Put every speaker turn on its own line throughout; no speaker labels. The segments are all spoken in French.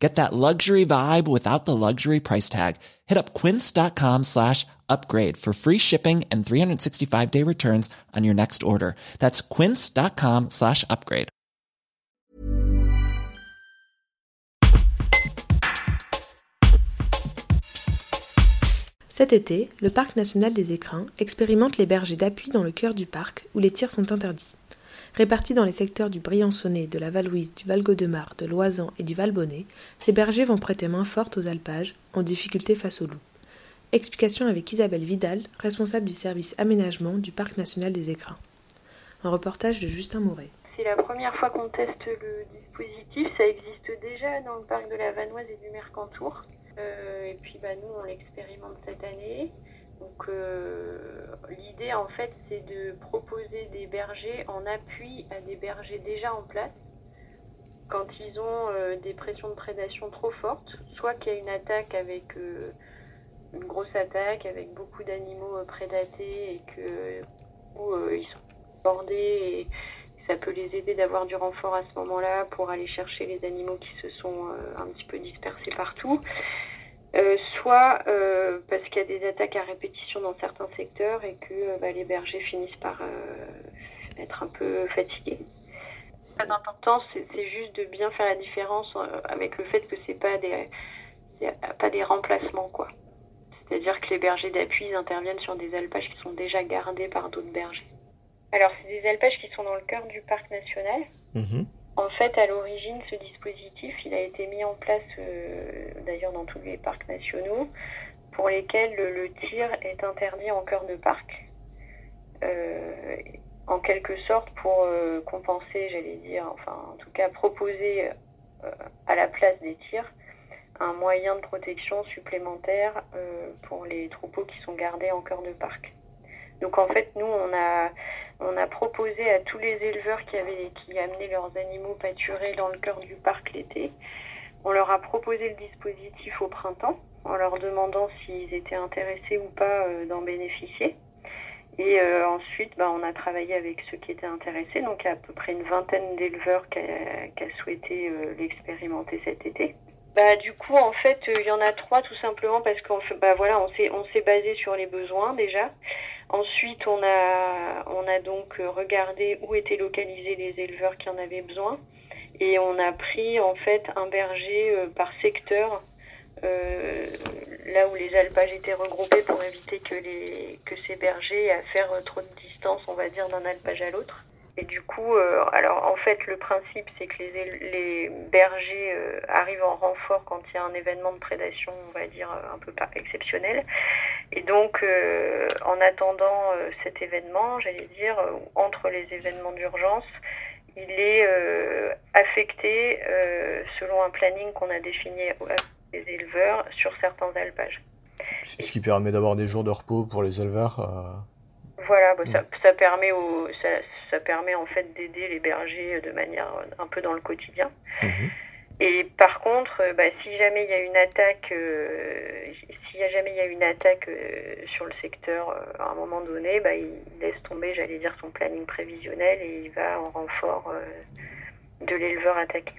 Get that luxury vibe without the luxury price tag. Hit up quince.com slash upgrade for free shipping and 365 day returns on your next order. That's quince.com slash upgrade.
Cet été, le Parc national des écrins expérimente les bergers d'appui dans le cœur du parc où les tirs sont interdits. Répartis dans les secteurs du Briançonnais, de la Val-Louise, du Val-Gaudemar, de l'Oisan et du Val-Bonnet, ces bergers vont prêter main forte aux alpages, en difficulté face aux loups. Explication avec Isabelle Vidal, responsable du service aménagement du Parc national des écrins. Un reportage de Justin Mouret.
C'est la première fois qu'on teste le dispositif. Ça existe déjà dans le parc de la Vanoise et du Mercantour. Euh, et puis bah, nous, on l'expérimente cette année. Euh, en fait c'est de proposer des bergers en appui à des bergers déjà en place quand ils ont euh, des pressions de prédation trop fortes, soit qu'il y a une attaque avec euh, une grosse attaque avec beaucoup d'animaux prédatés et que ils sont bordés et ça peut les aider d'avoir du renfort à ce moment-là pour aller chercher les animaux qui se sont un petit peu dispersés partout. Euh, soit euh, parce qu'il y a des attaques à répétition dans certains secteurs et que euh, bah, les bergers finissent par être un peu fatigués. L'important, c'est juste de bien faire la différence avec le fait que c'est pas des pas des remplacements quoi. C'est-à-dire que les bergers d'appui interviennent sur des alpages qui sont déjà gardés par d'autres bergers. Alors c'est des alpages qui sont dans le cœur du parc national. Mhm. En fait, à l'origine, ce dispositif, il a été mis en place euh, d'ailleurs dans tous les parcs nationaux, pour lesquels le, tir est interdit en cœur de parc. Euh, en quelque sorte pour euh, compenser, j'allais dire, enfin en tout cas proposer à la place des tirs un moyen de protection supplémentaire pour les troupeaux qui sont gardés en cœur de parc. Donc en fait, nous, on a on a proposé à tous les éleveurs qui, avaient, qui amenaient leurs animaux pâturés dans le cœur du parc l'été, on leur a proposé le dispositif au printemps en leur demandant s'ils étaient intéressés ou pas euh, d'en bénéficier. Et euh, ensuite, bah, on a travaillé avec ceux qui étaient intéressés, donc à peu près une vingtaine d'éleveurs qui a, souhaité euh, l'expérimenter cet été. Bah, du coup, en fait, il y en a trois tout simplement parce qu'on bah, voilà, on s'est basé sur les besoins déjà. Ensuite, on a, on a donc regardé où étaient localisés les éleveurs qui en avaient besoin. Et on a pris en fait un berger euh, par secteur, euh, là où les alpages étaient regroupés pour éviter que ces bergers aient à faire trop de distance, on va dire, d'un alpage à l'autre. Et du coup, euh, alors en fait, le principe, c'est que les, les bergers euh, arrivent en renfort quand il y a un événement de prédation, on va dire, un peu pas exceptionnel. Et donc, euh, en attendant cet événement, j'allais dire, entre les événements d'urgence, il est affecté selon un planning qu'on a défini avec les éleveurs sur certains alpages.
Ce qui permet d'avoir des jours de repos pour les éleveurs
voilà, bah, ça, ça, permet au, ça, ça, permet en fait d'aider les bergers de manière un peu dans le quotidien. Mhm. Et par contre, bah, si jamais il y a une attaque, euh, a jamais il y a une attaque euh, sur le secteur euh, à un moment donné, bah, il laisse tomber, j'allais dire, son planning prévisionnel et il va en renfort de l'éleveur attaqué.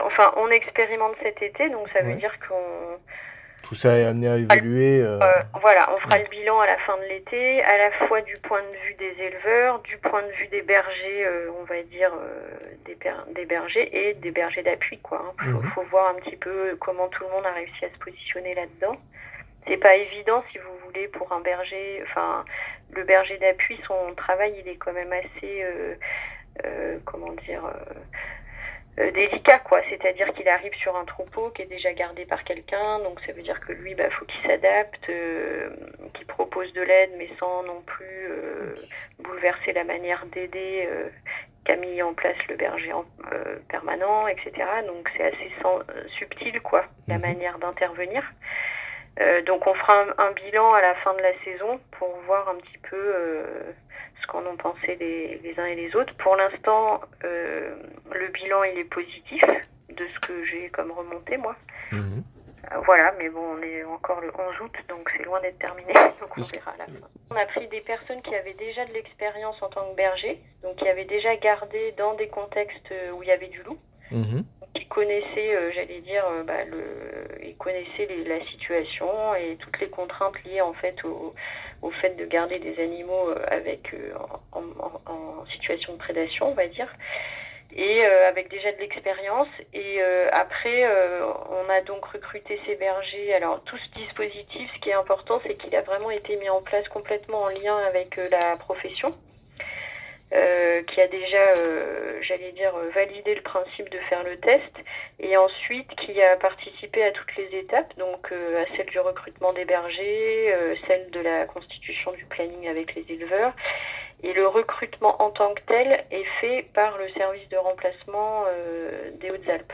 enfin, on expérimente cet été, donc ça veut dire qu'on
tout ça est amené à évoluer. Euh,
euh, voilà, on fera le bilan à la fin de l'été, à la fois du point de vue des éleveurs, du point de vue des bergers, euh, on va dire des, des, bergers et des bergers d'appui. quoi. Il hein. faut, mhm. voir un petit peu comment tout le monde a réussi à se positionner là-dedans. C'est pas évident, si vous voulez, pour un berger. Enfin, le berger d'appui, son travail, il est quand même assez, comment dire euh, délicat quoi. C'est-à-dire qu'il arrive sur un troupeau qui est déjà gardé par quelqu'un donc ça veut dire que lui bah faut qu'il s'adapte euh, qu'il propose de l'aide mais sans non plus euh, bouleverser la manière d'aider qu'a mis en place le berger en, permanent etc donc c'est assez sans, subtil quoi la mhm. manière d'intervenir. Donc on fera un, bilan à la fin de la saison pour voir un petit peu ce qu'en ont pensé les, les, uns et les autres. Pour l'instant, le bilan il est positif de ce que j'ai comme remonté moi. Mhm. Voilà, mais bon, on est encore le 11 août, donc c'est loin d'être terminé. Donc on verra à la fin. On a pris des personnes qui avaient déjà de l'expérience en tant que berger, donc qui avaient déjà gardé dans des contextes où il y avait du loup. Mhm. Qui connaissaient, euh, j'allais dire, euh, bah, le, ils connaissaient la situation et toutes les contraintes liées en fait au, au fait de garder des animaux euh, avec en, en, situation de prédation, on va dire et euh, avec déjà de l'expérience. Et euh, après, euh, on a donc recruté ces bergers. Alors tout ce dispositif, ce qui est important, c'est qu'il a vraiment été mis en place complètement en lien avec la profession. Qui a déjà, j'allais dire, validé le principe de faire le test, et ensuite qui a participé à toutes les étapes, donc à celle du recrutement des bergers, celle de la constitution du planning avec les éleveurs, et le recrutement en tant que tel est fait par le service de remplacement euh, des Hautes-Alpes.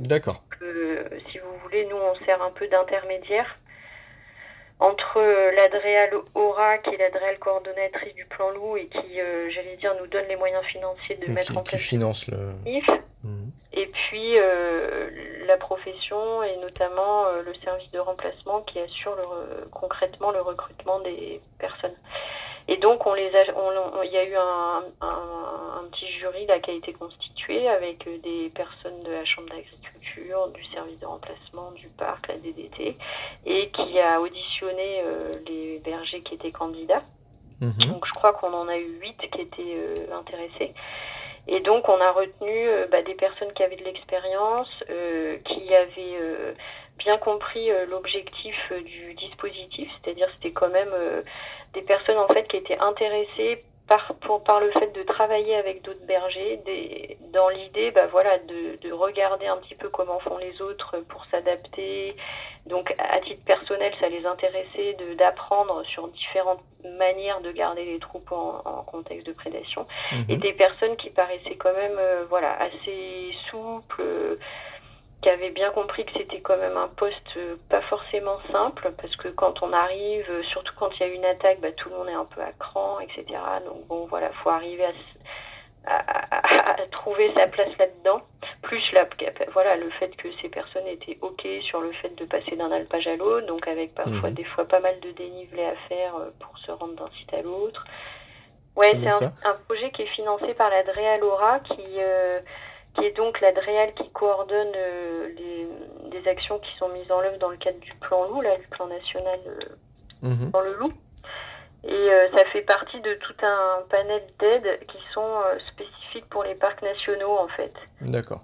D'accord.
Euh, si vous voulez, nous, on sert un peu d'intermédiaire entre euh, l'Adréal Aura, qui est l'Adréal coordonnatrice du plan loup et qui, j'allais dire, nous donne les moyens financiers de mettre en place
qui finance le...
Mmh. Et puis la profession et notamment le service de remplacement qui assure concrètement le recrutement des personnes. Et donc, on les a, il y a eu un, jury là qui a été constitué avec euh, des personnes de la Chambre d'agriculture, du service de remplacement, du parc, la DDT, et qui a auditionné euh, les bergers qui étaient candidats. Mhm. Donc, je crois qu'on en a eu huit qui étaient euh, intéressés. Et donc, on a retenu bah, des personnes qui avaient de l'expérience, qui avaient bien compris l'objectif du dispositif, c'est-à-dire c'était quand même des personnes en fait qui étaient intéressées par, pour, par le fait de travailler avec d'autres bergers, des, dans l'idée bah, voilà, de, de, regarder un petit peu comment font les autres pour s'adapter. Donc à titre personnel, ça les intéressait d'apprendre sur différentes manières de garder les troupeaux en, en contexte de prédation. Mhm. Et des personnes qui paraissaient quand même euh, voilà, assez souples qui avait bien compris que c'était quand même un poste euh, pas forcément simple, parce que quand on arrive, euh, surtout quand il y a une attaque, bah, tout le monde est un peu à cran, etc. Donc bon, voilà, faut arriver à, trouver sa place là-dedans. Plus la, voilà, le fait que ces personnes étaient OK sur le fait de passer d'un alpage à l'autre, donc avec parfois mhm. des fois pas mal de dénivelé à faire euh, pour se rendre d'un site à l'autre. Ouais, c'est un, un, projet qui est financé par la DREA Laura qui qui est donc la DREAL qui coordonne euh, les, actions qui sont mises en œuvre dans le cadre du plan loup, là, du plan national euh, mhm. dans le loup. Et euh, ça fait partie de tout un panel d'aides qui sont spécifiques pour les parcs nationaux, en fait.
D'accord.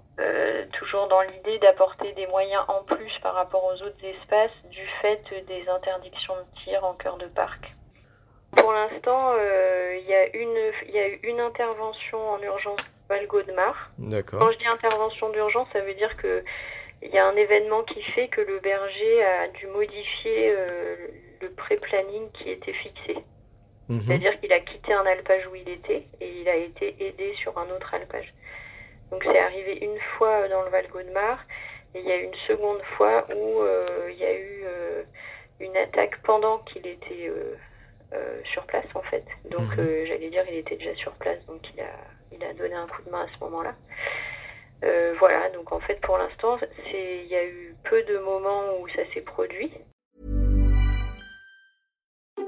toujours dans l'idée d'apporter des moyens en plus par rapport aux autres espaces du fait des interdictions de tir en cœur de parc. Pour l'instant, il y, y, a eu une intervention en urgence Val Gaudemar. Quand je dis intervention d'urgence, ça veut dire que il y a un événement qui fait que le berger a dû modifier euh, le pré-planning qui était fixé. Mhm. C'est-à-dire qu'il a quitté un alpage où il était et il a été aidé sur un autre alpage. Donc c'est arrivé une fois dans le Val Gaudemar et il y a une seconde fois où euh, il y a eu euh, une attaque pendant qu'il était sur place en fait. Donc mhm. j'allais dire il était déjà sur place donc il a il a donné un coup de main à ce moment-là. Euh, voilà, donc en fait pour l'instant, il y a eu peu de moments où ça s'est produit.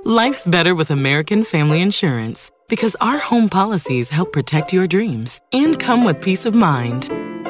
Life's better with American Family Insurance because our home policies help protect your dreams and come with peace of mind.